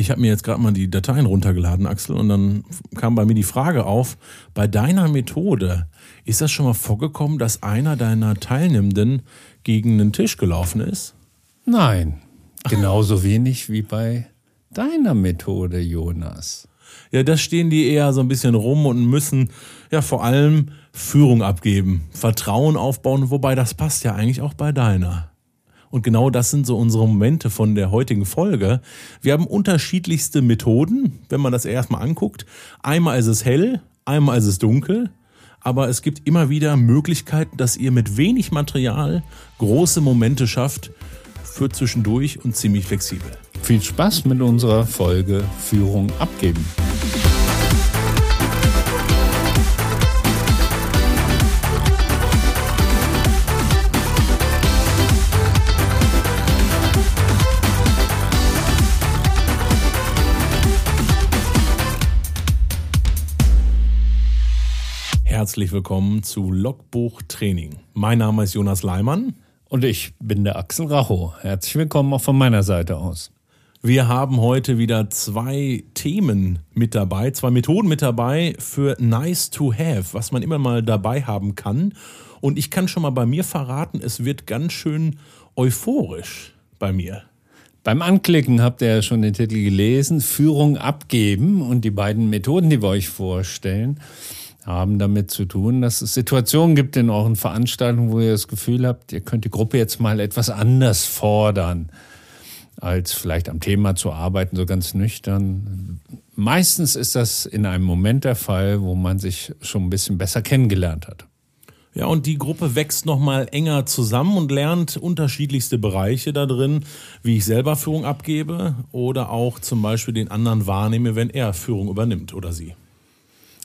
Ich habe mir jetzt gerade mal die Dateien runtergeladen, Axel, und dann kam bei mir die Frage auf, bei deiner Methode, ist das schon mal vorgekommen, dass einer deiner Teilnehmenden gegen einen Tisch gelaufen ist? Nein, genauso wenig wie bei deiner Methode, Jonas. Ja, da stehen die eher so ein bisschen rum und müssen ja vor allem Führung abgeben, Vertrauen aufbauen, wobei das passt ja eigentlich auch bei deiner. Und genau das sind so unsere Momente von der heutigen Folge. Wir haben unterschiedlichste Methoden, wenn man das erstmal anguckt. Einmal ist es hell, einmal ist es dunkel. Aber es gibt immer wieder Möglichkeiten, dass ihr mit wenig Material große Momente schafft für zwischendurch und ziemlich flexibel. Viel Spaß mit unserer Folge Führung abgeben. Herzlich willkommen zu Logbuch Training. Mein Name ist Jonas Leimann. Und ich bin der Axel Racho. Herzlich willkommen auch von meiner Seite aus. Wir haben heute wieder zwei Themen mit dabei, zwei Methoden mit dabei für Nice to Have, was man immer mal dabei haben kann. Und ich kann schon mal bei mir verraten, es wird ganz schön euphorisch bei mir. Beim Anklicken habt ihr ja schon den Titel gelesen, Führung abgeben und die beiden Methoden, die wir euch vorstellen haben damit zu tun, dass es Situationen gibt in euren Veranstaltungen, wo ihr das Gefühl habt, ihr könnt die Gruppe jetzt mal etwas anders fordern, als vielleicht am Thema zu arbeiten, so ganz nüchtern. Meistens ist das in einem Moment der Fall, wo man sich schon ein bisschen besser kennengelernt hat. Ja, und die Gruppe wächst nochmal enger zusammen und lernt unterschiedlichste Bereiche da drin, wie ich selber Führung abgebe oder auch zum Beispiel den anderen wahrnehme, wenn er Führung übernimmt oder sie.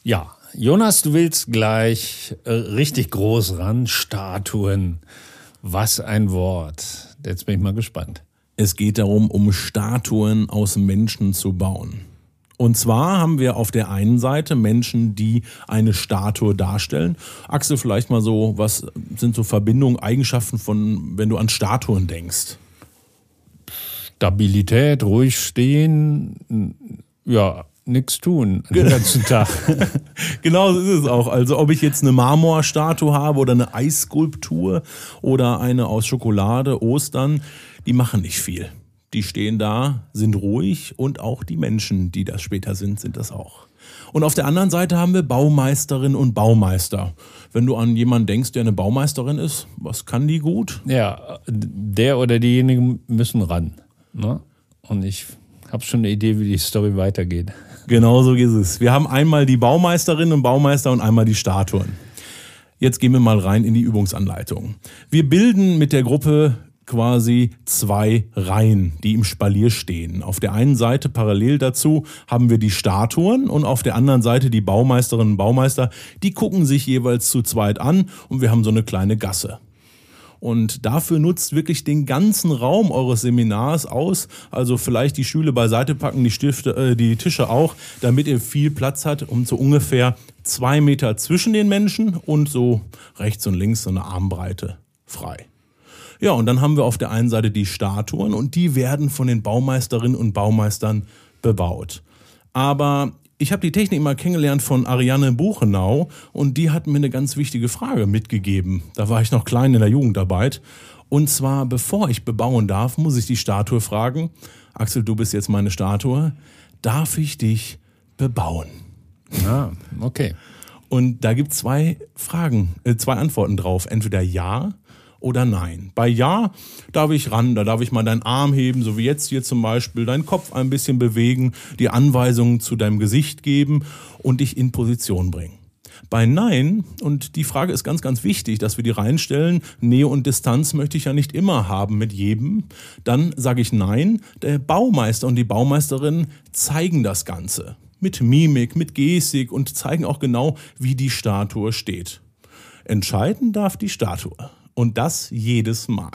Ja, Jonas, du willst gleich äh, richtig groß ran. Statuen. Was ein Wort. Jetzt bin ich mal gespannt. Es geht darum, um Statuen aus Menschen zu bauen. Und zwar haben wir auf der einen Seite Menschen, die eine Statue darstellen. Axel, vielleicht mal so, was sind so Verbindungen, Eigenschaften von, wenn du an Statuen denkst? Stabilität, ruhig stehen, ja, nichts tun den ganzen Tag. genau so ist es auch. Also ob ich jetzt eine Marmorstatue habe oder eine Eisskulptur oder eine aus Schokolade, Ostern, die machen nicht viel. Die stehen da, sind ruhig und auch die Menschen, die das später sind, sind das auch. Und auf der anderen Seite haben wir Baumeisterinnen und Baumeister. Wenn du an jemanden denkst, der eine Baumeisterin ist, was kann die gut? Ja, der oder diejenigen müssen ran. Ne? Und ich habe schon eine Idee, wie die Story weitergeht. Genau so ist es. Wir haben einmal die Baumeisterin und Baumeister und einmal die Statuen. Jetzt gehen wir mal rein in die Übungsanleitung. Wir bilden mit der Gruppe quasi zwei Reihen, die im Spalier stehen. Auf der einen Seite parallel dazu haben wir die Statuen und auf der anderen Seite die Baumeisterinnen und Baumeister. Die gucken sich jeweils zu zweit an und wir haben so eine kleine Gasse. Und dafür nutzt wirklich den ganzen Raum eures Seminars aus. Also vielleicht die Stühle beiseite packen, die Stifte, äh, die Tische auch, damit ihr viel Platz habt, um so ungefähr zwei Meter zwischen den Menschen und so rechts und links so eine Armbreite frei. Ja, und dann haben wir auf der einen Seite die Statuen und die werden von den Baumeisterinnen und Baumeistern bebaut. Aber ich habe die Technik mal kennengelernt von Ariane Buchenau und die hat mir eine ganz wichtige Frage mitgegeben. Da war ich noch klein in der Jugendarbeit. Und zwar, bevor ich bebauen darf, muss ich die Statue fragen, Axel, du bist jetzt meine Statue, darf ich dich bebauen? Ah, okay. Und da gibt es zwei Fragen, äh, zwei Antworten drauf. Entweder ja oder nein. Bei Ja darf ich ran, da darf ich mal deinen Arm heben, so wie jetzt hier zum Beispiel, deinen Kopf ein bisschen bewegen, die Anweisungen zu deinem Gesicht geben und dich in Position bringen. Bei Nein, und die Frage ist ganz, ganz wichtig, dass wir die reinstellen, Nähe und Distanz möchte ich ja nicht immer haben mit jedem, dann sage ich Nein, der Baumeister und die Baumeisterin zeigen das Ganze. Mit Mimik, mit Gestik und zeigen auch genau, wie die Statue steht. Entscheiden darf die Statue. Und das jedes Mal.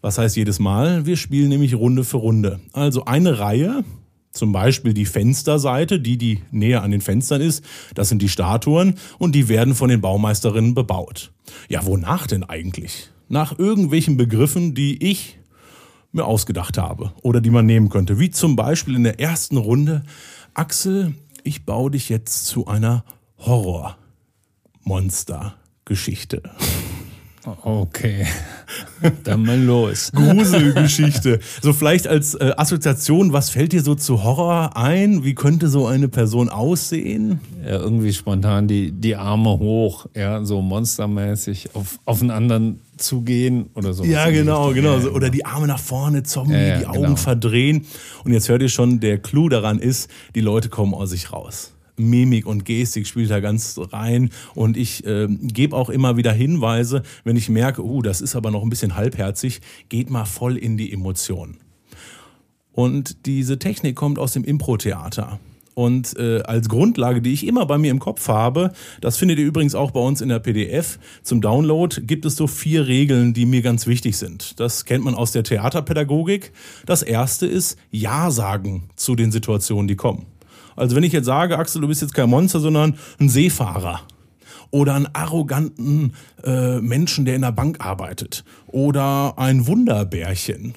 Was heißt jedes Mal? Wir spielen nämlich Runde für Runde. Also eine Reihe, zum Beispiel die Fensterseite, die die näher an den Fenstern ist, das sind die Statuen und die werden von den Baumeisterinnen bebaut. Ja, wonach denn eigentlich? Nach irgendwelchen Begriffen, die ich mir ausgedacht habe oder die man nehmen könnte. Wie zum Beispiel in der ersten Runde, Axel, ich baue dich jetzt zu einer Horror-Monster-Geschichte. Okay, dann mal los. Gruselgeschichte. So vielleicht als äh, Assoziation, was fällt dir so zu Horror ein? Wie könnte so eine Person aussehen? Ja, irgendwie spontan die, die Arme hoch, ja, so monstermäßig auf, auf einen anderen zugehen oder so. Ja, genau, genau. So, oder die Arme nach vorne, Zombie, Ja, ja, die Augen genau. verdrehen. Und jetzt hört ihr schon, der Clou daran ist, die Leute kommen aus sich raus. Mimik und Gestik spielt da ganz rein und ich äh, gebe auch immer wieder Hinweise, wenn ich merke, uh, das ist aber noch ein bisschen halbherzig, geht mal voll in die Emotion. Und diese Technik kommt aus dem Impro-Theater. Und äh, als Grundlage, die ich immer bei mir im Kopf habe, das findet ihr übrigens auch bei uns in der PDF zum Download, gibt es so vier Regeln, die mir ganz wichtig sind. Das kennt man aus der Theaterpädagogik. Das erste ist Ja sagen zu den Situationen, die kommen. Also wenn ich jetzt sage, Axel, du bist jetzt kein Monster, sondern ein Seefahrer oder einen arroganten äh, Menschen, der in der Bank arbeitet oder ein Wunderbärchen.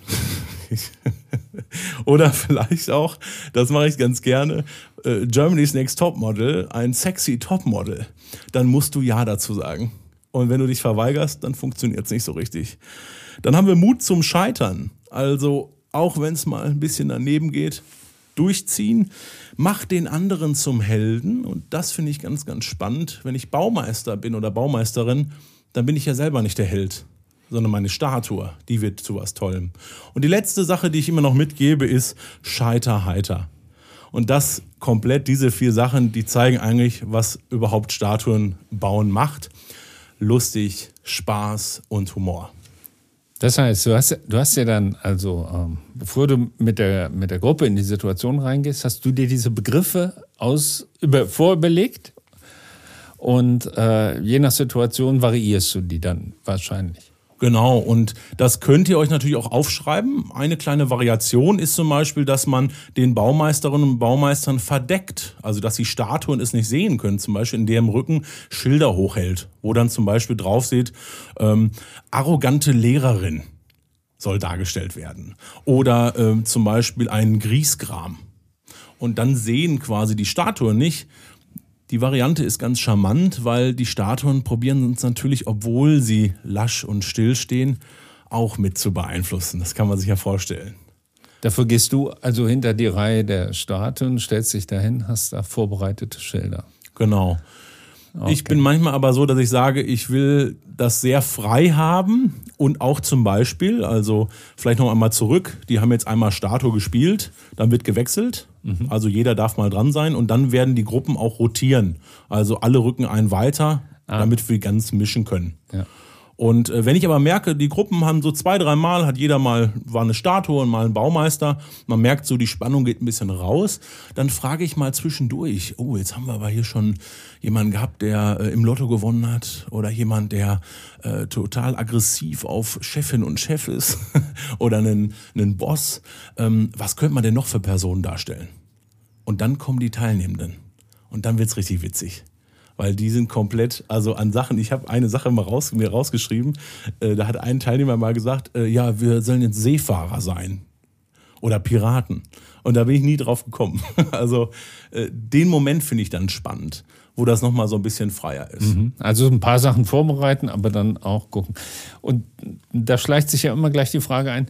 oder vielleicht auch, das mache ich ganz gerne, äh, Germany's Next Topmodel, ein sexy Topmodel. Dann musst du Ja dazu sagen. Und wenn du dich verweigerst, dann funktioniert es nicht so richtig. Dann haben wir Mut zum Scheitern. Also auch wenn es mal ein bisschen daneben geht, durchziehen, mach den anderen zum Helden. Und das finde ich ganz, ganz spannend. Wenn ich Baumeister bin oder Baumeisterin, dann bin ich ja selber nicht der Held, sondern meine Statue, die wird zu was Tollem. Und die letzte Sache, die ich immer noch mitgebe, ist Scheiter heiter. Und das komplett, diese vier Sachen, die zeigen eigentlich, was überhaupt Statuen bauen macht. Lustig, Spaß und Humor. Das heißt, du hast, du hast ja dann, also ähm, bevor du mit der, mit der Gruppe in die Situation reingehst, hast du dir diese Begriffe aus, über, vorüberlegt und äh, je nach Situation variierst du die dann wahrscheinlich. Genau, und das könnt ihr euch natürlich auch aufschreiben. Eine kleine Variation ist zum Beispiel, dass man den Baumeisterinnen und Baumeistern verdeckt. Also, dass die Statuen es nicht sehen können. Zum Beispiel, in deren Rücken Schilder hochhält, wo dann zum Beispiel drauf steht, ähm, arrogante Lehrerin soll dargestellt werden. Oder ähm, zum Beispiel ein Griesgram. Und dann sehen quasi die Statuen nicht, die Variante ist ganz charmant, weil die Statuen probieren uns natürlich, obwohl sie lasch und still stehen, auch mit zu beeinflussen. Das kann man sich ja vorstellen. Dafür gehst du also hinter die Reihe der Statuen, stellst dich dahin, hast da vorbereitete Schilder. Genau. Ich bin manchmal aber so, dass ich sage, ich will das sehr frei haben und auch zum Beispiel, also vielleicht noch einmal zurück, die haben jetzt einmal Statue gespielt, dann wird gewechselt, also jeder darf mal dran sein und dann werden die Gruppen auch rotieren. Also alle rücken einen weiter, damit wir ganz mischen können. Ja. Und äh, wenn ich aber merke, die Gruppen haben so zwei, drei Mal, hat jeder mal, war eine Statue und mal ein Baumeister, man merkt so, die Spannung geht ein bisschen raus, dann frage ich mal zwischendurch, oh, jetzt haben wir aber hier schon jemanden gehabt, der äh, im Lotto gewonnen hat oder jemand, der äh, total aggressiv auf Chefin und Chef ist oder einen, einen Boss. Ähm, was könnte man denn noch für Personen darstellen? Und dann kommen die Teilnehmenden. Und dann wird's richtig witzig weil die sind komplett, also an Sachen, ich habe eine Sache mal raus, mir rausgeschrieben, äh, da hat ein Teilnehmer mal gesagt, äh, ja, wir sollen jetzt Seefahrer sein oder Piraten. Und da bin ich nie drauf gekommen. Also äh, den Moment finde ich dann spannend, wo das nochmal so ein bisschen freier ist. Also ein paar Sachen vorbereiten, aber dann auch gucken. Und da schleicht sich ja immer gleich die Frage ein,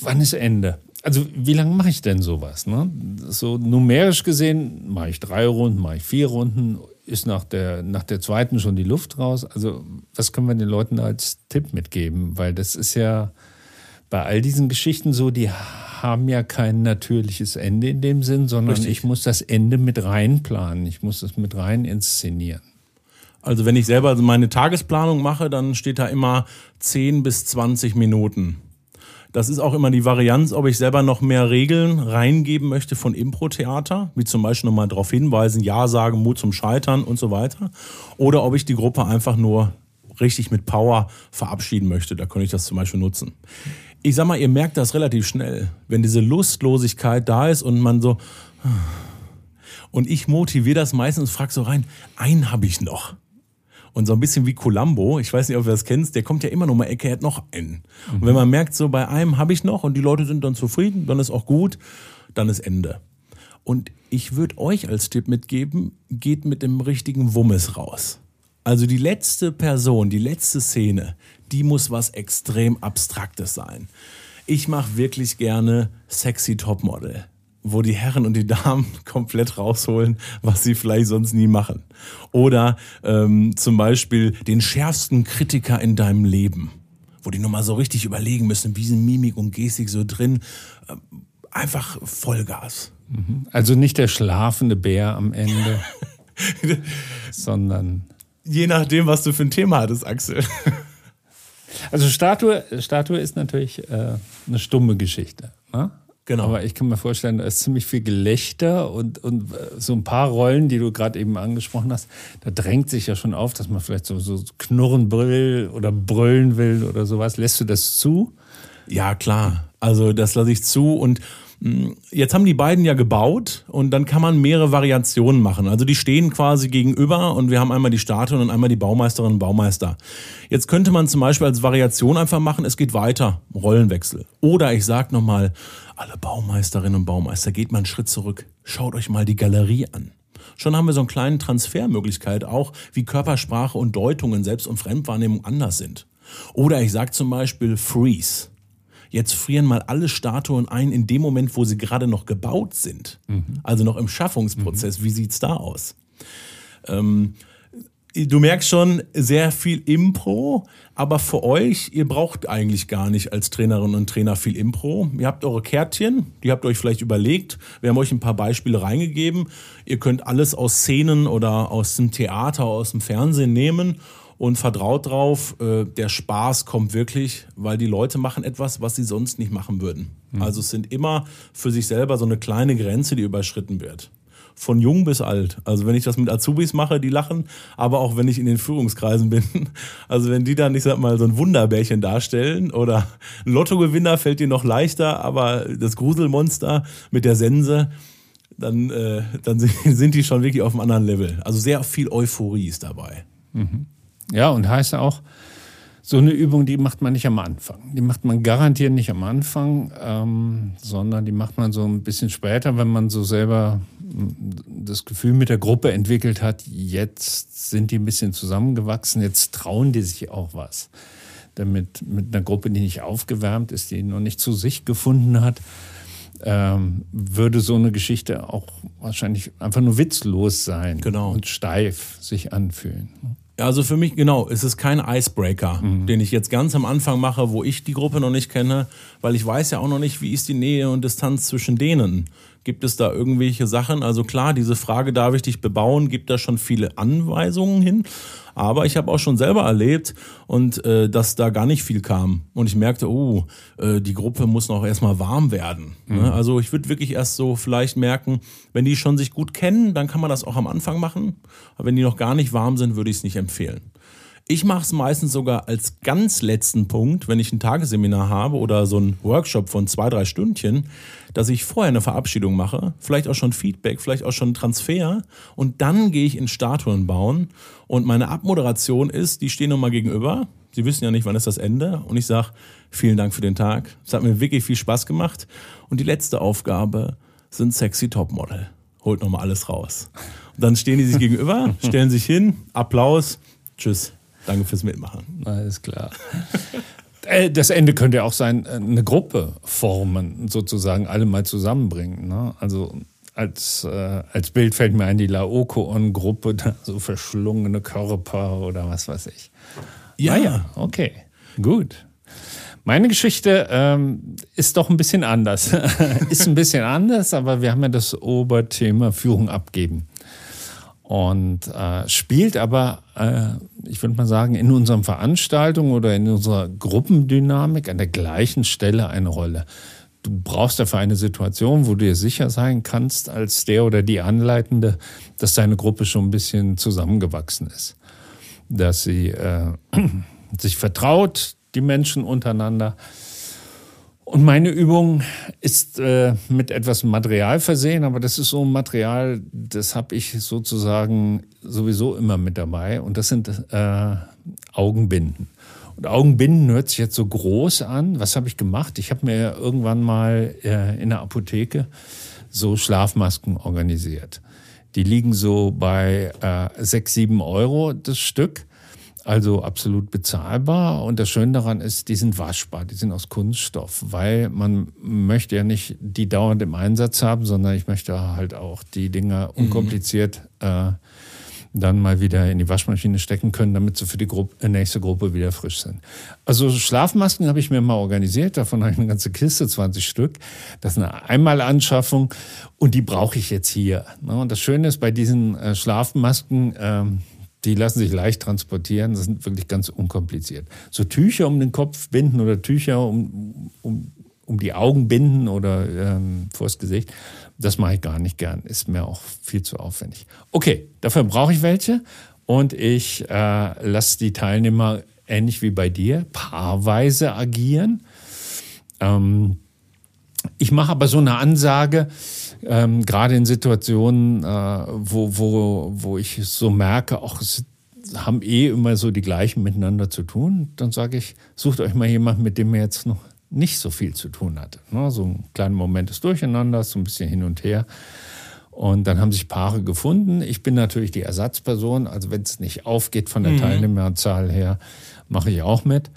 wann ist Ende? Also wie lange mache ich denn sowas? Ne? So numerisch gesehen mache ich drei Runden, mache ich vier Runden, ist nach der, nach der zweiten schon die Luft raus. Also was können wir den Leuten als Tipp mitgeben? Weil das ist ja bei all diesen Geschichten so, die haben ja kein natürliches Ende in dem Sinn, sondern Richtig. ich muss das Ende mit reinplanen. Ich muss das mit rein inszenieren. Also wenn ich selber meine Tagesplanung mache, dann steht da immer 10 bis 20 Minuten. Das ist auch immer die Varianz, ob ich selber noch mehr Regeln reingeben möchte von Impro-Theater, wie zum Beispiel nochmal darauf hinweisen, Ja sagen, Mut zum Scheitern und so weiter. Oder ob ich die Gruppe einfach nur richtig mit Power verabschieden möchte. Da könnte ich das zum Beispiel nutzen. Ich sag mal, ihr merkt das relativ schnell, wenn diese Lustlosigkeit da ist und man so. Und ich motiviere das meistens, frag so rein, einen habe ich noch. Und so ein bisschen wie Columbo, ich weiß nicht, ob du das kennst, der kommt ja immer noch mal Ecke, er hat noch einen. Mhm. Und wenn man merkt, so bei einem habe ich noch und die Leute sind dann zufrieden, dann ist auch gut, dann ist Ende. Und ich würde euch als Tipp mitgeben, geht mit dem richtigen Wummes raus. Also die letzte Person, die letzte Szene, die muss was extrem Abstraktes sein. Ich mache wirklich gerne sexy Topmodel wo die Herren und die Damen komplett rausholen, was sie vielleicht sonst nie machen. Oder ähm, zum Beispiel den schärfsten Kritiker in deinem Leben, wo die nochmal so richtig überlegen müssen, wie sind Mimik und Gestik so drin. Äh, einfach Vollgas. Mhm. Also nicht der schlafende Bär am Ende, sondern. Je nachdem, was du für ein Thema hattest, Axel. Also Statue, Statue ist natürlich äh, eine stumme Geschichte. Ne? Genau. Aber ich kann mir vorstellen, da ist ziemlich viel Gelächter und, und äh, so ein paar Rollen, die du gerade eben angesprochen hast, da drängt sich ja schon auf, dass man vielleicht so, so knurren will oder brüllen will oder sowas. Lässt du das zu? Ja, klar. Also das lasse ich zu und Jetzt haben die beiden ja gebaut und dann kann man mehrere Variationen machen. Also die stehen quasi gegenüber und wir haben einmal die Statue und einmal die Baumeisterinnen und Baumeister. Jetzt könnte man zum Beispiel als Variation einfach machen, es geht weiter, Rollenwechsel. Oder ich sag nochmal, alle Baumeisterinnen und Baumeister, geht mal einen Schritt zurück, schaut euch mal die Galerie an. Schon haben wir so einen kleinen Transfermöglichkeit auch, wie Körpersprache und Deutungen, Selbst- und Fremdwahrnehmung anders sind. Oder ich sag zum Beispiel Freeze. Jetzt frieren mal alle Statuen ein in dem Moment, wo sie gerade noch gebaut sind. Mhm. Also noch im Schaffungsprozess. Mhm. Wie sieht's da aus? Ähm, du merkst schon sehr viel Impro, aber für euch, ihr braucht eigentlich gar nicht als Trainerinnen und Trainer viel Impro. Ihr habt eure Kärtchen, die habt ihr euch vielleicht überlegt. Wir haben euch ein paar Beispiele reingegeben. Ihr könnt alles aus Szenen oder aus dem Theater, aus dem Fernsehen nehmen und vertraut drauf, äh, der Spaß kommt wirklich, weil die Leute machen etwas, was sie sonst nicht machen würden. Mhm. Also es sind immer für sich selber so eine kleine Grenze, die überschritten wird. Von jung bis alt. Also wenn ich das mit Azubis mache, die lachen, aber auch wenn ich in den Führungskreisen bin. Also wenn die dann, ich sag mal, so ein Wunderbärchen darstellen oder ein Lottogewinner fällt dir noch leichter, aber das Gruselmonster mit der Sense, dann, äh, dann sind die schon wirklich auf einem anderen Level. Also sehr viel Euphorie ist dabei. Mhm. Ja, und heißt auch, so eine Übung, die macht man nicht am Anfang. Die macht man garantiert nicht am Anfang, ähm, sondern die macht man so ein bisschen später, wenn man so selber das Gefühl mit der Gruppe entwickelt hat, jetzt sind die ein bisschen zusammengewachsen, jetzt trauen die sich auch was. Damit mit einer Gruppe, die nicht aufgewärmt ist, die noch nicht zu sich gefunden hat, ähm, würde so eine Geschichte auch wahrscheinlich einfach nur witzlos sein genau. und steif sich anfühlen. Also für mich, genau, es ist kein Icebreaker, mhm. den ich jetzt ganz am Anfang mache, wo ich die Gruppe noch nicht kenne, weil ich weiß ja auch noch nicht, wie ist die Nähe und Distanz zwischen denen. Gibt es da irgendwelche Sachen? Also klar, diese Frage, darf ich dich bebauen, gibt da schon viele Anweisungen hin. Aber ich habe auch schon selber erlebt und äh, dass da gar nicht viel kam. Und ich merkte, oh, äh, die Gruppe muss noch erstmal warm werden. Ne? Mhm. Ne? Also ich würde wirklich erst so vielleicht merken, wenn die schon sich gut kennen, dann kann man das auch am Anfang machen. Aber wenn die noch gar nicht warm sind, würde ich es nicht empfehlen. Ich mache es meistens sogar als ganz letzten Punkt, wenn ich ein Tagesseminar habe oder so ein Workshop von zwei, drei Stündchen, dass ich vorher eine Verabschiedung mache, vielleicht auch schon Feedback, vielleicht auch schon Transfer und dann gehe ich in Statuen bauen. Und meine Abmoderation ist, die stehen nochmal gegenüber, sie wissen ja nicht, wann ist das Ende. Und ich sage, vielen Dank für den Tag, es hat mir wirklich viel Spaß gemacht. Und die letzte Aufgabe sind sexy Topmodel. Holt nochmal alles raus. Und dann stehen die sich gegenüber, stellen sich hin, Applaus, tschüss. Danke fürs Mitmachen. Alles klar. Äh, das Ende könnte ja auch sein, äh, eine Gruppe formen, sozusagen alle mal zusammenbringen. Ne? Also als, äh, als Bild fällt mir ein die Laokoon-Gruppe, so verschlungene Körper oder was weiß ich. Ja, ah, ja, okay, gut. Meine Geschichte ähm, ist doch ein bisschen anders. ist ein bisschen anders, aber wir haben ja das Oberthema Führung abgeben und äh, spielt aber, äh, ich würde mal sagen, in unseren Veranstaltungen oder in unserer Gruppendynamik an der gleichen Stelle eine Rolle. Du brauchst dafür eine Situation, wo du dir sicher sein kannst, als der oder die Anleitende, dass deine Gruppe schon ein bisschen zusammengewachsen ist. Dass sie äh, sich vertraut, die Menschen untereinander. Und meine Übung ist äh, mit etwas Material versehen, aber das ist so ein Material, das habe ich sozusagen sowieso immer mit dabei. Und das sind äh, Augenbinden. Und Augenbinden hört sich jetzt so groß an. Was habe ich gemacht? Ich habe mir irgendwann mal äh, in der Apotheke so Schlafmasken organisiert. Die liegen so bei äh, sechs, sieben Euro das Stück also absolut bezahlbar. Und das Schöne daran ist, die sind waschbar, die sind aus Kunststoff, weil man möchte ja nicht die dauernd im Einsatz haben, sondern ich möchte halt auch die Dinger mhm. unkompliziert äh, dann mal wieder in die Waschmaschine stecken können, damit sie für die Gruppe, nächste Gruppe wieder frisch sind. Also Schlafmasken habe ich mir mal organisiert, davon habe ich eine ganze Kiste, 20 Stück. Das ist eine Einmalanschaffung und die brauche ich jetzt hier. Ne? Und das Schöne ist bei diesen äh, Schlafmasken, ähm, die lassen sich leicht transportieren, das sind wirklich ganz unkompliziert. So Tücher um den Kopf binden oder Tücher um, um, um die Augen binden oder ähm, vors Gesicht, das mache ich gar nicht gern. Ist mir auch viel zu aufwendig. Okay, dafür brauche ich welche und ich äh, lasse die Teilnehmer ähnlich wie bei dir paarweise agieren. Ähm, ich mache aber so eine Ansage, ähm, gerade in Situationen, äh, wo, wo, wo ich so merke, auch es haben eh immer so die gleichen miteinander zu tun, dann sage ich, sucht euch mal jemanden, mit dem ihr jetzt noch nicht so viel zu tun hat. Ne? So ein kleiner Moment des Durcheinanders, so ein bisschen hin und her. Und dann haben sich Paare gefunden. Ich bin natürlich die Ersatzperson. Also wenn es nicht aufgeht von der mhm. Teilnehmerzahl her, mache ich auch mit.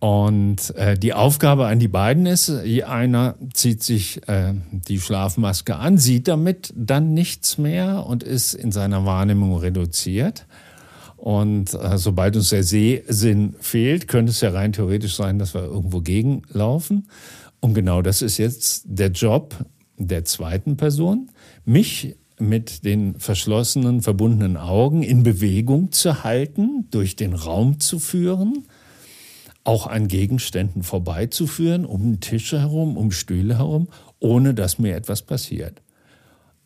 Und äh, die Aufgabe an die beiden ist, einer zieht sich äh, die Schlafmaske an, sieht damit dann nichts mehr und ist in seiner Wahrnehmung reduziert. Und äh, sobald uns der Sehsinn fehlt, könnte es ja rein theoretisch sein, dass wir irgendwo gegenlaufen. Und genau das ist jetzt der Job der zweiten Person, mich mit den verschlossenen, verbundenen Augen in Bewegung zu halten, durch den Raum zu führen auch an Gegenständen vorbeizuführen, um Tische herum, um Stühle herum, ohne dass mir etwas passiert.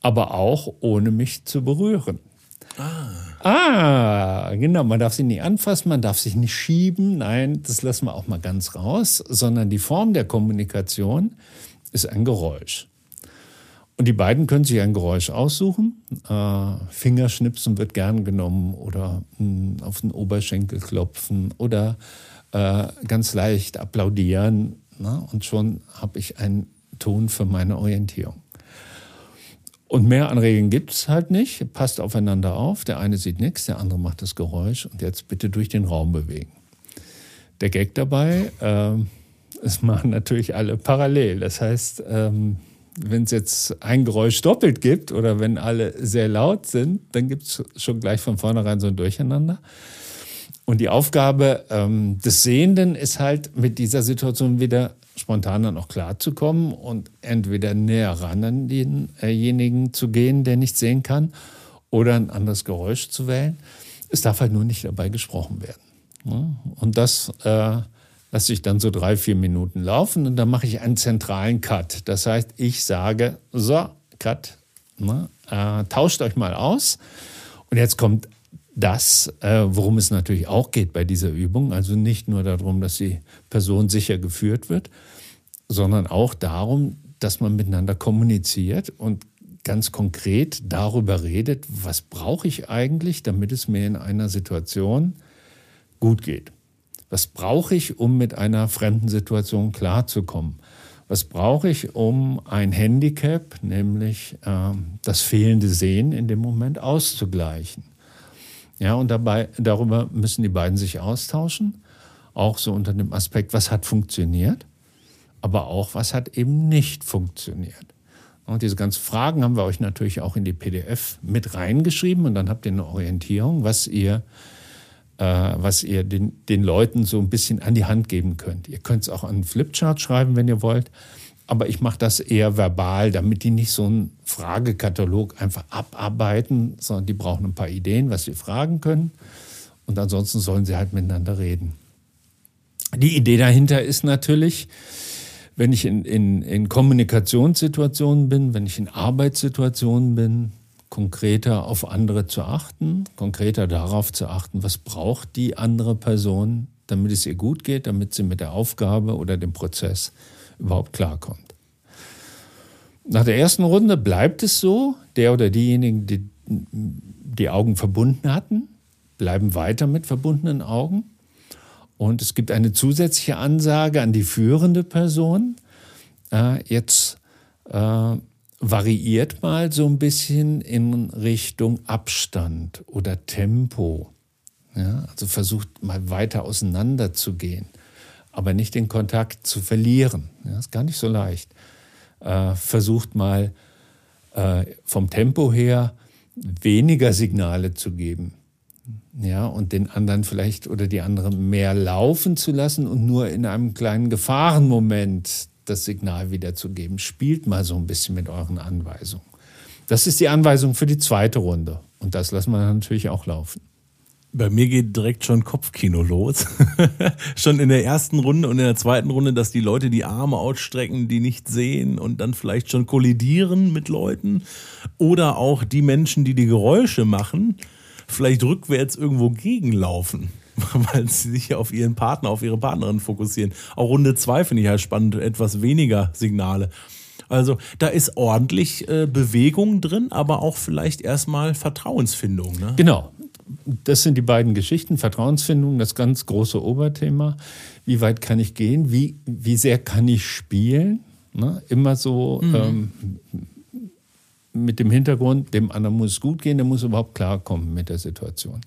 Aber auch ohne mich zu berühren. Ah. Ah, genau. Man darf sie nicht anfassen, man darf sich nicht schieben. Nein, das lassen wir auch mal ganz raus, sondern die Form der Kommunikation ist ein Geräusch. Und die beiden können sich ein Geräusch aussuchen. Äh, Fingerschnipsen wird gern genommen oder mh, hm, auf den Oberschenkel klopfen oder äh, ganz leicht applaudieren ne? und schon habe ich einen Ton für meine Orientierung. Und mehr Anregungen gibt es halt nicht. Passt aufeinander auf. Der eine sieht nichts, der andere macht das Geräusch und jetzt bitte durch den Raum bewegen. Der Gag dabei, äh, es machen natürlich alle parallel. Das heißt, ähm, wenn es jetzt ein Geräusch doppelt gibt oder wenn alle sehr laut sind, dann gibt es schon gleich von vornherein so ein Durcheinander. Und die Aufgabe ähm, des Sehenden ist halt, mit dieser Situation wieder spontan dann auch klarzukommen und entweder näher ran an denjenigen zu gehen, der nicht sehen kann, oder ein anderes Geräusch zu wählen. Es darf halt nur nicht dabei gesprochen werden. Und das äh, lasse ich dann so drei, vier Minuten laufen und dann mache ich einen zentralen Cut. Das heißt, ich sage, so, Cut, ne? äh, tauscht euch mal aus. Und jetzt kommt das, äh, worum es natürlich auch geht bei dieser Übung, also nicht nur darum, dass die Person sicher geführt wird, sondern auch darum, dass man miteinander kommuniziert und ganz konkret darüber redet, was brauche ich eigentlich, damit es mir in einer Situation gut geht. Was brauche ich, um mit einer fremden Situation klarzukommen? Was brauche ich, um ein Handicap, nämlich äh, das fehlende Sehen in dem Moment auszugleichen? Ja, und dabei, darüber müssen die beiden sich austauschen. Auch so unter dem Aspekt, was hat funktioniert, aber auch, was hat eben nicht funktioniert. Und diese ganzen Fragen haben wir euch natürlich auch in die PDF mit reingeschrieben und dann habt ihr eine Orientierung, was ihr, äh, was ihr den, den Leuten so ein bisschen an die Hand geben könnt. Ihr könnt es auch an einen Flipchart schreiben, wenn ihr wollt. Aber ich mache das eher verbal, damit die nicht so einen Fragekatalog einfach abarbeiten, sondern die brauchen ein paar Ideen, was sie fragen können. Und ansonsten sollen sie halt miteinander reden. Die Idee dahinter ist natürlich, wenn ich in, in, in Kommunikationssituationen bin, wenn ich in Arbeitssituationen bin, konkreter auf andere zu achten, konkreter darauf zu achten, was braucht die andere Person, damit es ihr gut geht, damit sie mit der Aufgabe oder dem Prozess überhaupt klarkommt. Nach der ersten Runde bleibt es so, der oder diejenigen, die die Augen verbunden hatten, bleiben weiter mit verbundenen Augen. Und es gibt eine zusätzliche Ansage an die führende Person. Äh, jetzt äh, variiert mal so ein bisschen in Richtung Abstand oder Tempo. Ja, also versucht mal weiter auseinander zu gehen, aber nicht den Kontakt zu verlieren. Ja, ist gar nicht so leicht. Äh, versucht mal äh, vom Tempo her weniger Signale zu geben. Ja, und den anderen vielleicht oder die anderen mehr laufen zu lassen und nur in einem kleinen Gefahrenmoment das Signal wiederzugeben. Spielt mal so ein bisschen mit euren Anweisungen. Das ist die Anweisung für die zweite Runde. Und das lassen wir natürlich auch laufen. Bei mir geht direkt schon Kopfkino los. schon in der ersten Runde und in der zweiten Runde, dass die Leute die Arme ausstrecken, die nicht sehen und dann vielleicht schon kollidieren mit Leuten. Oder auch die Menschen, die die Geräusche machen, vielleicht rückwärts irgendwo gegenlaufen. weil sie sich auf ihren Partner, auf ihre Partnerin fokussieren. Auch Runde zwei finde ich ja spannend, etwas weniger Signale. Also da ist ordentlich äh, Bewegung drin, aber auch vielleicht erstmal Vertrauensfindung. Ne? Genau. Das sind die beiden Geschichten. Vertrauensfindung, das ganz große Oberthema. Wie weit kann ich gehen? Wie, wie sehr kann ich spielen? Ne? Immer so mhm. ähm, mit dem Hintergrund, dem anderen muss es gut gehen, der muss überhaupt klarkommen mit der Situation.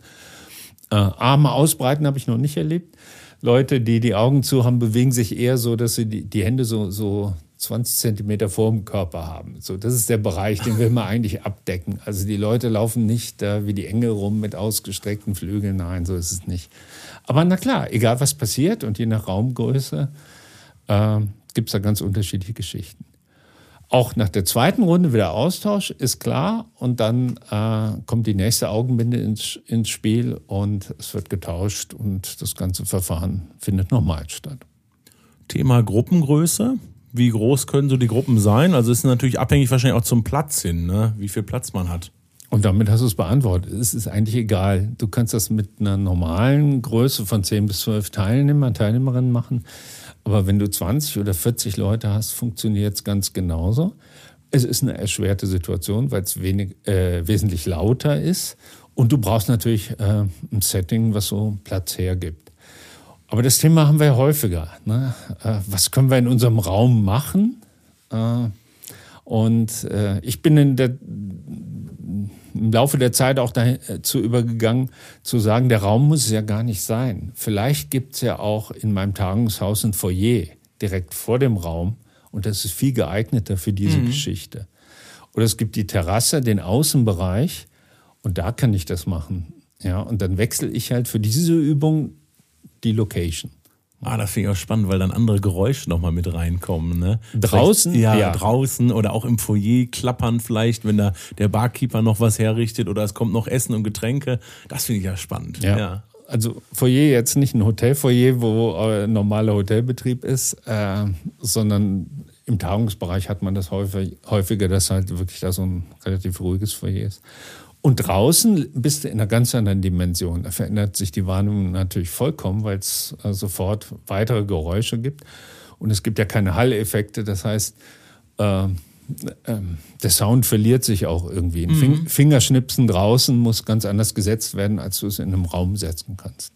Äh, Arme ausbreiten habe ich noch nicht erlebt. Leute, die die Augen zu haben, bewegen sich eher so, dass sie die, die Hände so, so 20 Zentimeter vor dem Körper haben. So, das ist der Bereich, den will man eigentlich abdecken. Also die Leute laufen nicht äh, wie die Engel rum mit ausgestreckten Flügeln. Nein, so ist es nicht. Aber na klar, egal was passiert und je nach Raumgröße äh, gibt es da ganz unterschiedliche Geschichten. Auch nach der zweiten Runde wieder Austausch, ist klar. Und dann äh, kommt die nächste Augenbinde ins, ins Spiel und es wird getauscht und das ganze Verfahren findet nochmal statt. Thema Gruppengröße. Wie groß können so die Gruppen sein? Also ist natürlich abhängig wahrscheinlich auch zum Platz hin, ne? wie viel Platz man hat. Und damit hast du es beantwortet. Es ist eigentlich egal. Du kannst das mit einer normalen Größe von 10 bis 12 Teilnehmern, Teilnehmerinnen machen. Aber wenn du 20 oder 40 Leute hast, funktioniert es ganz genauso. Es ist eine erschwerte Situation, weil es äh, wesentlich lauter ist. Und du brauchst natürlich äh, ein Setting, was so Platz hergibt. Aber das Thema haben wir ja häufiger. Ne? Äh, was können wir in unserem Raum machen? Äh, und äh, ich bin in der im Laufe der Zeit auch dazu übergegangen, zu sagen, der Raum muss es ja gar nicht sein. Vielleicht gibt es ja auch in meinem Tagungshaus ein Foyer direkt vor dem Raum und das ist viel geeigneter für diese mhm. Geschichte. Oder es gibt die Terrasse, den Außenbereich und da kann ich das machen. Ja, und dann wechsle ich halt für diese Übung die Location. Ah, das finde ich auch spannend, weil dann andere Geräusche nochmal mit reinkommen. Ne? Draußen? Ja, ja, draußen oder auch im Foyer klappern vielleicht, wenn da der Barkeeper noch was herrichtet oder es kommt noch Essen und Getränke. Das finde ich ja spannend. Ja. ja. Also Foyer jetzt nicht ein Hotelfoyer, wo äh, normaler Hotelbetrieb ist, äh, sondern im Tagungsbereich hat man das häufig, häufiger, dass halt wirklich da so ein relativ ruhiges Foyer ist. Und draußen bist du in einer ganz anderen Dimension. Da verändert sich die Wahrnehmung natürlich vollkommen, weil es äh, sofort weitere Geräusche gibt. Und es gibt ja keine Halleffekte. Das heißt, äh, äh, der Sound verliert sich auch irgendwie. Ein mhm. Fingerschnipsen draußen muss ganz anders gesetzt werden, als du es in einem Raum setzen kannst.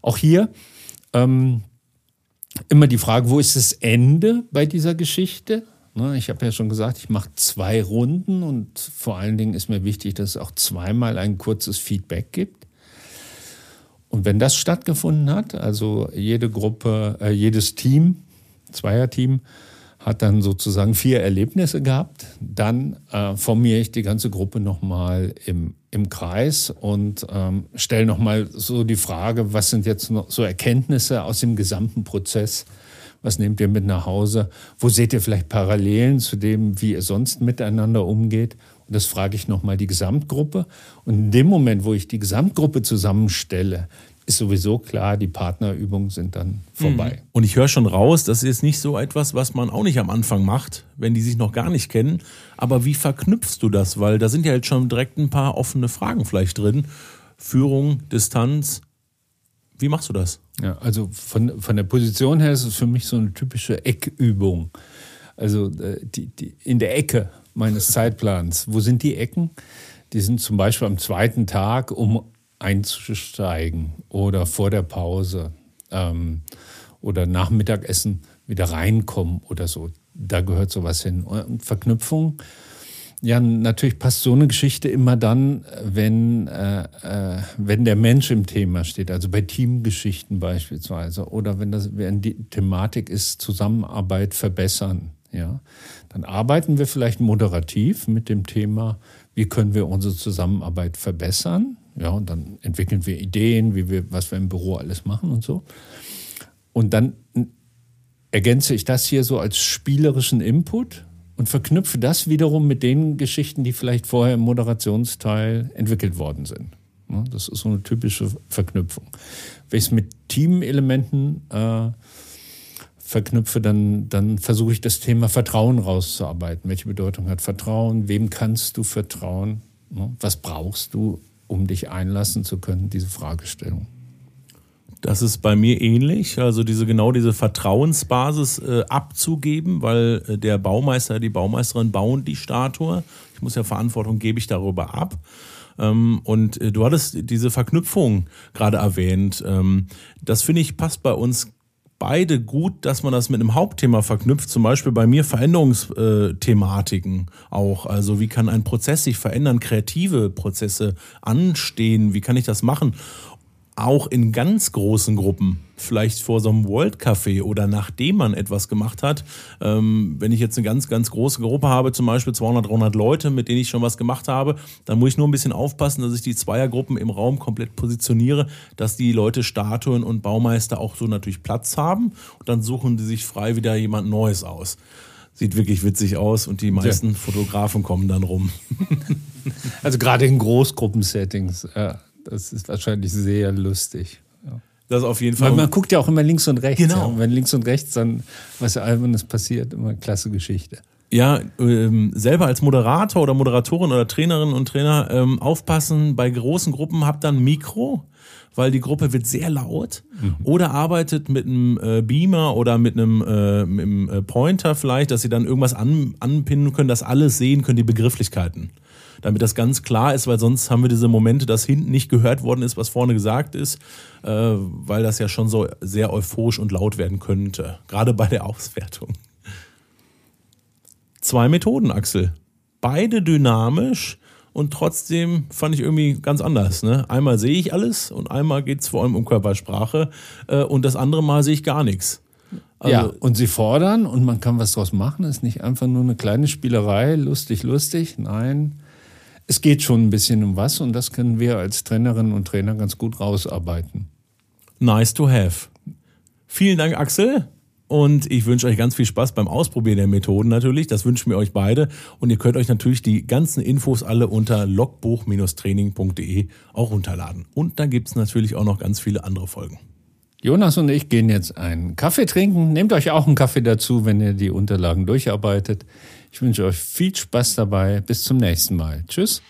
Auch hier ähm, immer die Frage, wo ist das Ende bei dieser Geschichte? Ne, ich habe ja schon gesagt, ich mache zwei Runden und vor allen Dingen ist mir wichtig, dass es auch zweimal ein kurzes Feedback gibt. Und wenn das stattgefunden hat, also jede Gruppe, äh, jedes Team, Zweierteam, hat dann sozusagen vier Erlebnisse gehabt. Dann äh, formiere ich die ganze Gruppe nochmal im, im Kreis und ähm, stelle nochmal so die Frage, was sind jetzt noch so Erkenntnisse aus dem gesamten Prozess was nehmt ihr mit nach Hause? Wo seht ihr vielleicht Parallelen zu dem, wie ihr sonst miteinander umgeht? Und das frage ich nochmal die Gesamtgruppe. Und in dem Moment, wo ich die Gesamtgruppe zusammenstelle, ist sowieso klar, die Partnerübungen sind dann vorbei. Mhm. Und ich höre schon raus, das ist nicht so etwas, was man auch nicht am Anfang macht, wenn die sich noch gar nicht kennen. Aber wie verknüpfst du das? Weil da sind ja jetzt schon direkt ein paar offene Fragen vielleicht drin. Führung, Distanz. Wie machst du das? Ja, also von, von der Position her ist es für mich so eine typische Eckübung. Also äh, die, die, in der Ecke meines Zeitplans. Wo sind die Ecken? Die sind zum Beispiel am zweiten Tag, um einzusteigen oder vor der Pause ähm, oder nach Mittagessen wieder reinkommen oder so. Da gehört sowas hin. Und Verknüpfung ja, natürlich passt so eine Geschichte immer dann, wenn, äh, äh, wenn der Mensch im Thema steht, also bei Teamgeschichten beispielsweise, oder wenn das wenn die Thematik ist, Zusammenarbeit verbessern. Ja, dann arbeiten wir vielleicht moderativ mit dem Thema, wie können wir unsere Zusammenarbeit verbessern. Ja, und dann entwickeln wir Ideen, wie wir, was wir im Büro alles machen und so. Und dann ergänze ich das hier so als spielerischen Input und verknüpfe das wiederum mit den Geschichten, die vielleicht vorher im Moderationsteil entwickelt worden sind. Das ist so eine typische Verknüpfung. Wenn ich es mit Teamelementen äh, verknüpfe, dann, dann versuche ich das Thema Vertrauen rauszuarbeiten. Welche Bedeutung hat Vertrauen? Wem kannst du vertrauen? Was brauchst du, um dich einlassen zu können? Diese Fragestellung. Das ist bei mir ähnlich, also diese genau diese Vertrauensbasis äh, abzugeben, weil äh, der Baumeister, die Baumeisterin bauen die Statue. Ich muss ja Verantwortung gebe ich darüber ab. Ähm, und äh, du hattest diese Verknüpfung gerade erwähnt. Ähm, das finde ich passt bei uns beide gut, dass man das mit einem Hauptthema verknüpft. Zum Beispiel bei mir Veränderungsthematiken auch. Also wie kann ein Prozess sich verändern, kreative Prozesse anstehen, wie kann ich das machen? Auch in ganz großen Gruppen, vielleicht vor so einem World Café oder nachdem man etwas gemacht hat. Ähm, wenn ich jetzt eine ganz, ganz große Gruppe habe, zum Beispiel 200, 300 Leute, mit denen ich schon was gemacht habe, dann muss ich nur ein bisschen aufpassen, dass ich die Zweiergruppen im Raum komplett positioniere, dass die Leute Statuen und Baumeister auch so natürlich Platz haben und dann suchen die sich frei wieder jemand Neues aus. Sieht wirklich witzig aus und die meisten ja. Fotografen kommen dann rum. Also gerade in Großgruppensettings. Ja. Das ist wahrscheinlich sehr lustig. Ja. Das auf jeden Fall. Weil man guckt ja auch immer links und rechts. Genau. Ja. Wenn links und rechts dann was Albernes passiert, immer klasse Geschichte. Ja, ähm, selber als Moderator oder Moderatorin oder Trainerin und Trainer ähm, aufpassen, bei großen Gruppen habt dann Mikro, weil die Gruppe wird sehr laut mhm. oder arbeitet mit einem äh, Beamer oder mit einem, äh, mit einem äh, Pointer vielleicht, dass sie dann irgendwas an, anpinnen können, dass alle sehen können, die Begrifflichkeiten damit das ganz klar ist, weil sonst haben wir diese Momente, dass hinten nicht gehört worden ist, was vorne gesagt ist, äh, weil das ja schon so sehr euphorisch und laut werden könnte, gerade bei der Auswertung. Zwei Methoden, Axel. Beide dynamisch und trotzdem fand ich irgendwie ganz anders. Ne? Einmal sehe ich alles und einmal geht es vor allem um Körpersprache äh, und das andere Mal sehe ich gar nichts. Also ja, und sie fordern und man kann was draus machen. Es ist nicht einfach nur eine kleine Spielerei, lustig, lustig. Nein, es geht schon ein bisschen um was und das können wir als Trainerinnen und Trainer ganz gut rausarbeiten. Nice to have. Vielen Dank, Axel. Und ich wünsche euch ganz viel Spaß beim Ausprobieren der Methoden natürlich. Das wünschen wir euch beide. Und ihr könnt euch natürlich die ganzen Infos alle unter logbuch-training.de auch runterladen. Und da gibt es natürlich auch noch ganz viele andere Folgen. Jonas und ich gehen jetzt einen Kaffee trinken. Nehmt euch auch einen Kaffee dazu, wenn ihr die Unterlagen durcharbeitet. Ich wünsche euch viel Spaß dabei. Bis zum nächsten Mal. Tschüss.